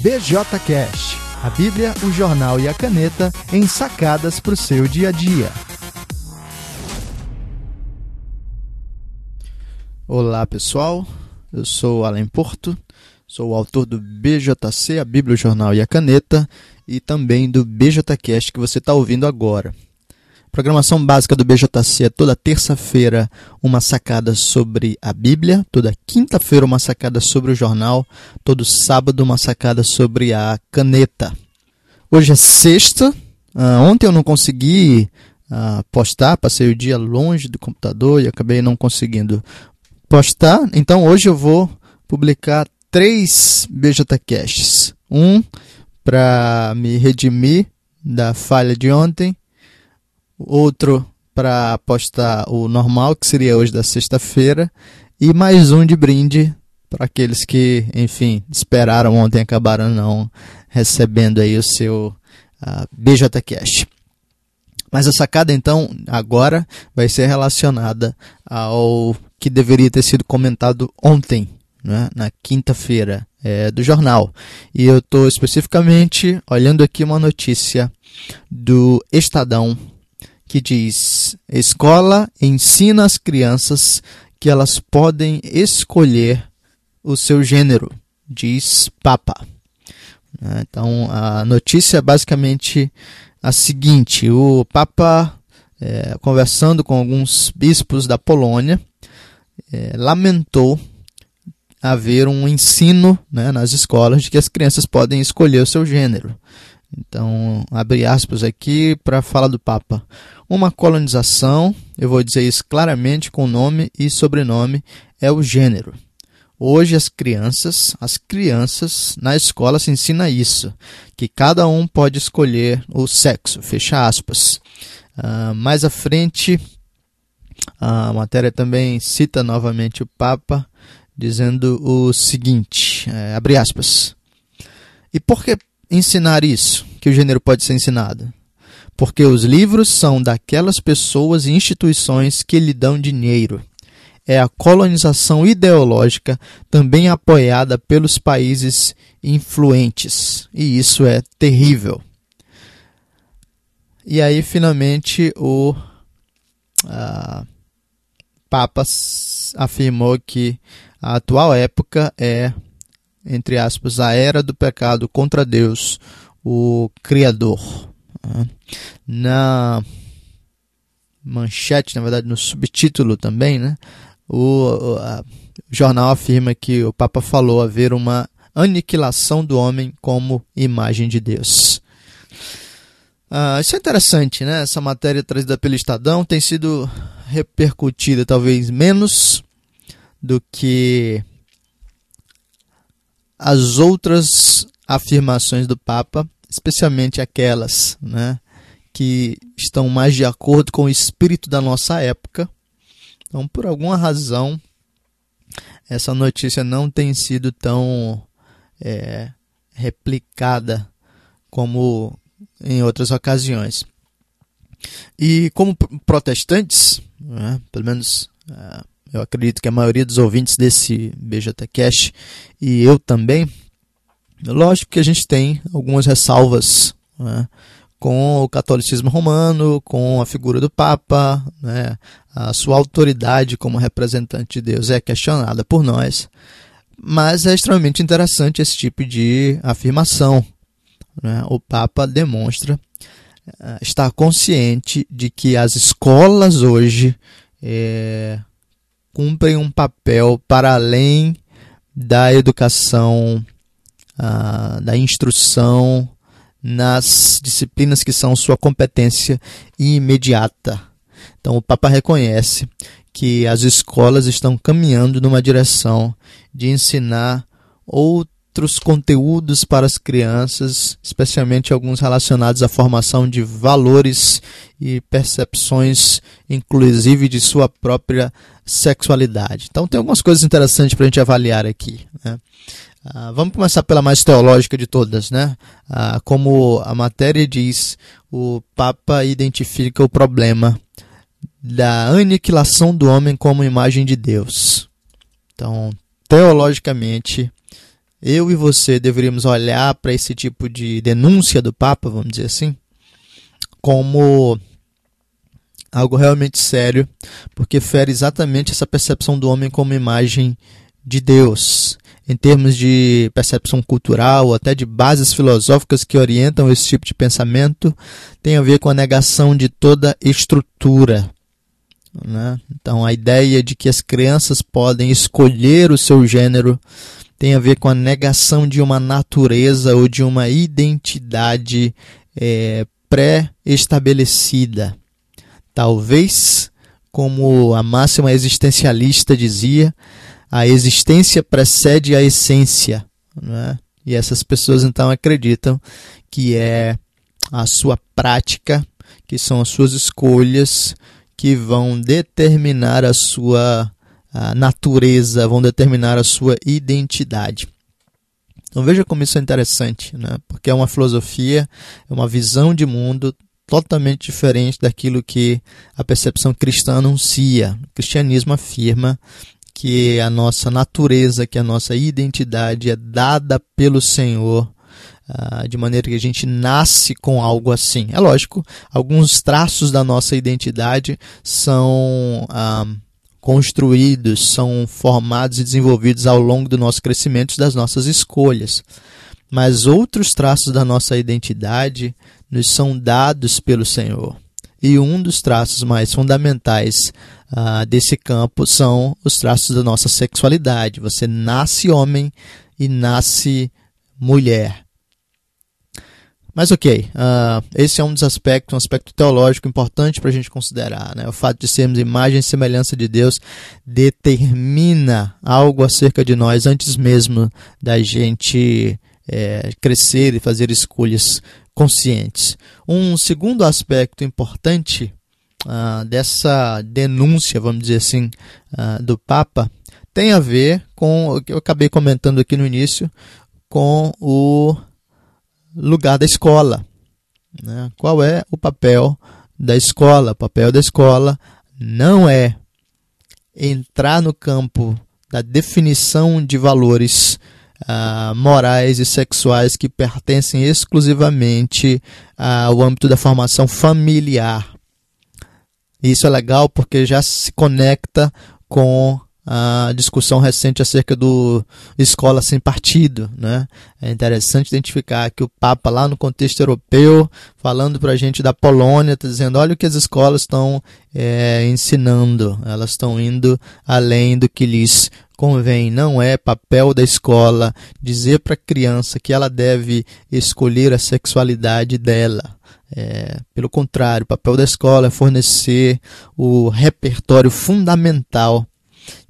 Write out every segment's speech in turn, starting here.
BJCast, a Bíblia, o jornal e a caneta em sacadas para o seu dia a dia. Olá pessoal, eu sou Alan Porto, sou o autor do BJC, a Bíblia, o jornal e a caneta, e também do BJCast que você está ouvindo agora. Programação básica do BJC é toda terça-feira uma sacada sobre a Bíblia, toda quinta-feira uma sacada sobre o jornal, todo sábado uma sacada sobre a caneta. Hoje é sexta, uh, ontem eu não consegui uh, postar, passei o dia longe do computador e acabei não conseguindo postar, então hoje eu vou publicar três BJCasts. Um para me redimir da falha de ontem outro para postar o normal, que seria hoje da sexta-feira, e mais um de brinde para aqueles que, enfim, esperaram ontem acabaram não recebendo aí o seu uh, BJ Cash. Mas a sacada então agora vai ser relacionada ao que deveria ter sido comentado ontem, né, na quinta-feira é, do jornal. E eu estou especificamente olhando aqui uma notícia do Estadão que diz: escola ensina as crianças que elas podem escolher o seu gênero, diz Papa. Né, então a notícia é basicamente a seguinte: o Papa, é, conversando com alguns bispos da Polônia, é, lamentou haver um ensino né, nas escolas de que as crianças podem escolher o seu gênero. Então, abre aspas aqui para falar do Papa. Uma colonização, eu vou dizer isso claramente com nome e sobrenome, é o gênero. Hoje as crianças, as crianças na escola se ensina isso, que cada um pode escolher o sexo, fecha aspas. Uh, mais à frente, a matéria também cita novamente o Papa, dizendo o seguinte, é, abre aspas. E por que ensinar isso, que o gênero pode ser ensinado? Porque os livros são daquelas pessoas e instituições que lhe dão dinheiro. É a colonização ideológica também apoiada pelos países influentes. E isso é terrível. E aí, finalmente, o uh, Papa afirmou que a atual época é entre aspas, a era do pecado contra Deus, o Criador. Na manchete, na verdade, no subtítulo também, né? O, o jornal afirma que o Papa falou haver uma aniquilação do homem como imagem de Deus. Ah, isso é interessante, né? Essa matéria trazida pelo Estadão tem sido repercutida talvez menos do que as outras afirmações do Papa, especialmente aquelas né, que estão mais de acordo com o espírito da nossa época. Então, por alguma razão, essa notícia não tem sido tão é, replicada como em outras ocasiões. E como protestantes, né, pelo menos uh, eu acredito que a maioria dos ouvintes desse BJCast e eu também, lógico que a gente tem algumas ressalvas né, com o catolicismo romano, com a figura do Papa, né, a sua autoridade como representante de Deus é questionada por nós, mas é extremamente interessante esse tipo de afirmação. Né? O Papa demonstra uh, estar consciente de que as escolas hoje é, cumprem um papel para além da educação, uh, da instrução nas disciplinas que são sua competência imediata. Então, o Papa reconhece que as escolas estão caminhando numa direção de ensinar outros outros conteúdos para as crianças, especialmente alguns relacionados à formação de valores e percepções, inclusive de sua própria sexualidade. Então, tem algumas coisas interessantes para a gente avaliar aqui. Né? Ah, vamos começar pela mais teológica de todas, né? Ah, como a matéria diz, o Papa identifica o problema da aniquilação do homem como imagem de Deus. Então, teologicamente, eu e você deveríamos olhar para esse tipo de denúncia do Papa, vamos dizer assim, como algo realmente sério, porque fere exatamente essa percepção do homem como imagem de Deus, em termos de percepção cultural, até de bases filosóficas que orientam esse tipo de pensamento, tem a ver com a negação de toda estrutura. Né? Então, a ideia de que as crianças podem escolher o seu gênero tem a ver com a negação de uma natureza ou de uma identidade é, pré-estabelecida. Talvez, como a máxima existencialista dizia, a existência precede a essência. Né? E essas pessoas então acreditam que é a sua prática, que são as suas escolhas, que vão determinar a sua a natureza, vão determinar a sua identidade. Então veja como isso é interessante, né? porque é uma filosofia, é uma visão de mundo totalmente diferente daquilo que a percepção cristã anuncia. O cristianismo afirma que a nossa natureza, que a nossa identidade é dada pelo Senhor, uh, de maneira que a gente nasce com algo assim. É lógico, alguns traços da nossa identidade são. Uh, construídos, são formados e desenvolvidos ao longo do nosso crescimento e das nossas escolhas. Mas outros traços da nossa identidade nos são dados pelo Senhor. E um dos traços mais fundamentais uh, desse campo são os traços da nossa sexualidade. Você nasce homem e nasce mulher. Mas ok, uh, esse é um dos aspectos, um aspecto teológico importante para a gente considerar. Né? O fato de sermos imagem e semelhança de Deus determina algo acerca de nós antes mesmo da gente é, crescer e fazer escolhas conscientes. Um segundo aspecto importante uh, dessa denúncia, vamos dizer assim, uh, do Papa, tem a ver com o que eu acabei comentando aqui no início, com o lugar da escola. Né? Qual é o papel da escola? O papel da escola não é entrar no campo da definição de valores uh, morais e sexuais que pertencem exclusivamente ao âmbito da formação familiar. Isso é legal porque já se conecta com a discussão recente acerca do escola sem partido. Né? É interessante identificar que o Papa, lá no contexto europeu, falando para a gente da Polônia, está dizendo: olha o que as escolas estão é, ensinando, elas estão indo além do que lhes convém. Não é papel da escola dizer para a criança que ela deve escolher a sexualidade dela. É, pelo contrário, o papel da escola é fornecer o repertório fundamental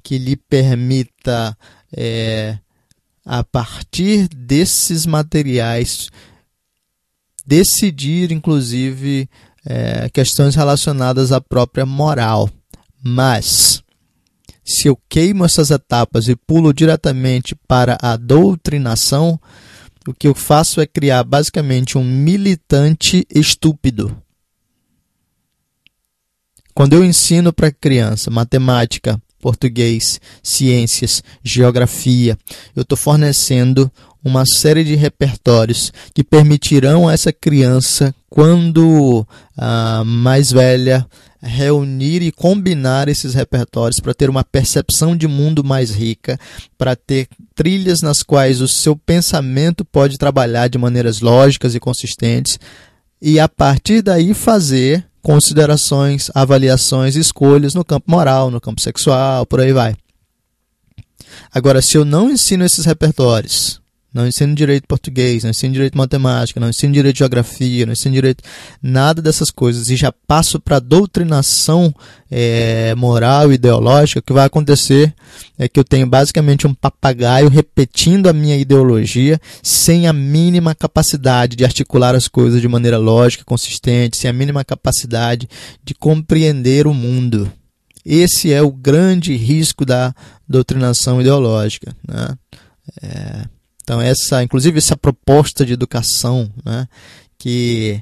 que lhe permita, é, a partir desses materiais, decidir, inclusive, é, questões relacionadas à própria moral. Mas, se eu queimo essas etapas e pulo diretamente para a doutrinação, o que eu faço é criar basicamente um militante estúpido. Quando eu ensino para criança matemática, português, ciências, geografia. Eu estou fornecendo uma série de repertórios que permitirão a essa criança, quando ah, mais velha, reunir e combinar esses repertórios para ter uma percepção de mundo mais rica, para ter trilhas nas quais o seu pensamento pode trabalhar de maneiras lógicas e consistentes e a partir daí fazer considerações, avaliações, escolhas no campo moral, no campo sexual, por aí vai. Agora, se eu não ensino esses repertórios, não ensino direito português, não ensino direito matemática, não ensino direito geografia, não ensino direito nada dessas coisas e já passo para a doutrinação é, moral ideológica, o que vai acontecer é que eu tenho basicamente um papagaio repetindo a minha ideologia sem a mínima capacidade de articular as coisas de maneira lógica, consistente, sem a mínima capacidade de compreender o mundo. Esse é o grande risco da doutrinação ideológica. Né? É então, essa, inclusive essa proposta de educação né, que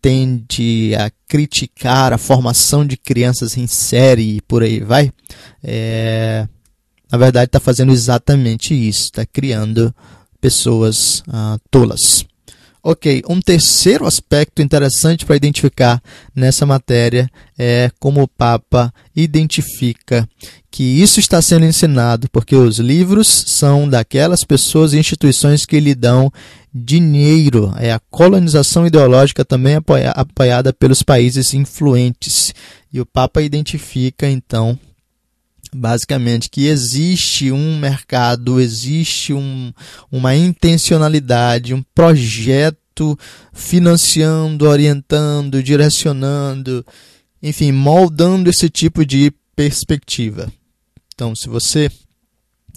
tende a criticar a formação de crianças em série e por aí vai, é, na verdade está fazendo exatamente isso, está criando pessoas ah, tolas. Ok, um terceiro aspecto interessante para identificar nessa matéria é como o Papa identifica que isso está sendo ensinado, porque os livros são daquelas pessoas e instituições que lhe dão dinheiro. É a colonização ideológica também apoia, apoiada pelos países influentes. E o Papa identifica, então, basicamente que existe um mercado, existe um, uma intencionalidade, um projeto financiando, orientando, direcionando, enfim, moldando esse tipo de perspectiva. Então, se você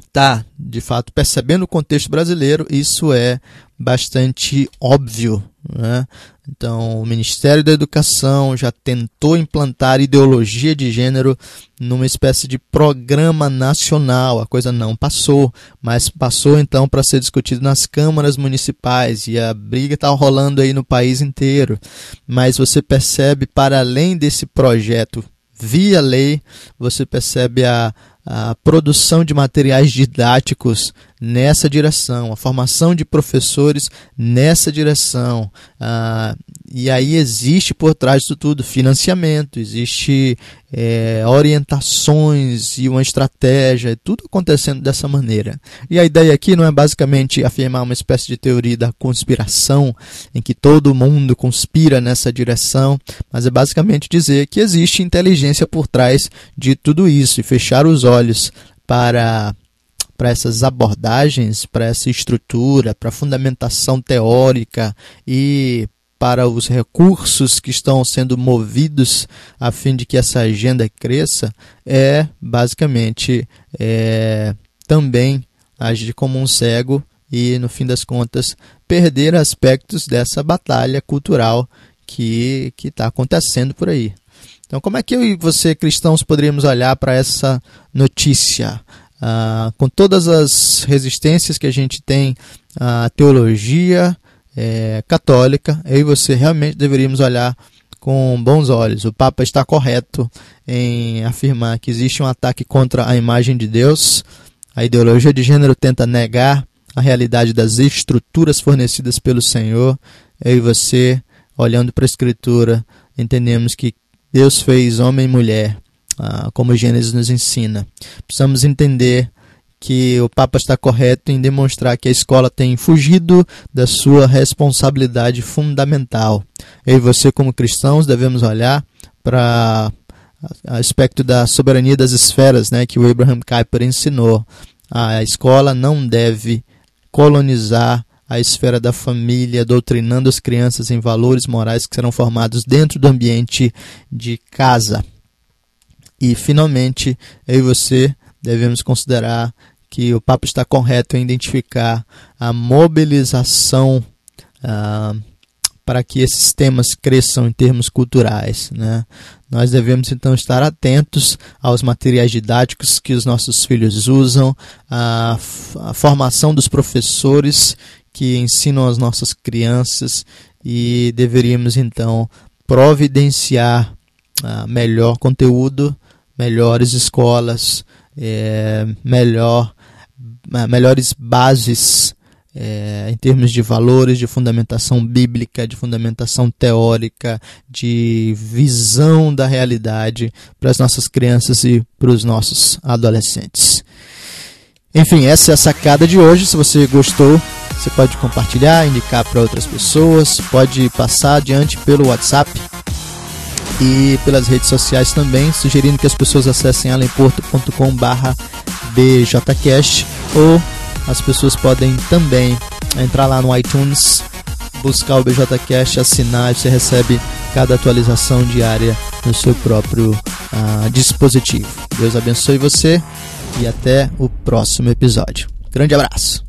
está, de fato, percebendo o contexto brasileiro, isso é bastante óbvio. Né? Então, o Ministério da Educação já tentou implantar ideologia de gênero numa espécie de programa nacional. A coisa não passou, mas passou então para ser discutido nas câmaras municipais e a briga está rolando aí no país inteiro. Mas você percebe, para além desse projeto via lei, você percebe a, a produção de materiais didáticos nessa direção, a formação de professores nessa direção. Ah, e aí existe por trás disso tudo financiamento, existe é, orientações e uma estratégia, tudo acontecendo dessa maneira. E a ideia aqui não é basicamente afirmar uma espécie de teoria da conspiração, em que todo mundo conspira nessa direção, mas é basicamente dizer que existe inteligência por trás de tudo isso e fechar os olhos para para essas abordagens, para essa estrutura, para a fundamentação teórica e para os recursos que estão sendo movidos a fim de que essa agenda cresça, é basicamente é, também agir como um cego e, no fim das contas, perder aspectos dessa batalha cultural que está acontecendo por aí. Então, como é que eu e você, cristãos, poderíamos olhar para essa notícia? Ah, com todas as resistências que a gente tem à teologia é, católica, eu e você realmente deveríamos olhar com bons olhos. O Papa está correto em afirmar que existe um ataque contra a imagem de Deus. A ideologia de gênero tenta negar a realidade das estruturas fornecidas pelo Senhor. Eu e você, olhando para a Escritura, entendemos que Deus fez homem e mulher ah, como Gênesis nos ensina. Precisamos entender que o Papa está correto em demonstrar que a escola tem fugido da sua responsabilidade fundamental. Eu e você, como cristãos, devemos olhar para o aspecto da soberania das esferas, né, que o Abraham Kuyper ensinou. A escola não deve colonizar a esfera da família, doutrinando as crianças em valores morais que serão formados dentro do ambiente de casa. E, finalmente, eu e você devemos considerar que o Papa está correto em identificar a mobilização ah, para que esses temas cresçam em termos culturais. Né? Nós devemos então estar atentos aos materiais didáticos que os nossos filhos usam, a formação dos professores que ensinam as nossas crianças e deveríamos então providenciar uh, melhor conteúdo melhores escolas, é, melhor, melhores bases é, em termos de valores, de fundamentação bíblica, de fundamentação teórica, de visão da realidade para as nossas crianças e para os nossos adolescentes. Enfim, essa é a sacada de hoje. Se você gostou, você pode compartilhar, indicar para outras pessoas, pode passar adiante pelo WhatsApp e pelas redes sociais também, sugerindo que as pessoas acessem alemporto.com/bjcast ou as pessoas podem também entrar lá no iTunes, buscar o BJcast, assinar, e você recebe cada atualização diária no seu próprio uh, dispositivo. Deus abençoe você e até o próximo episódio. Grande abraço.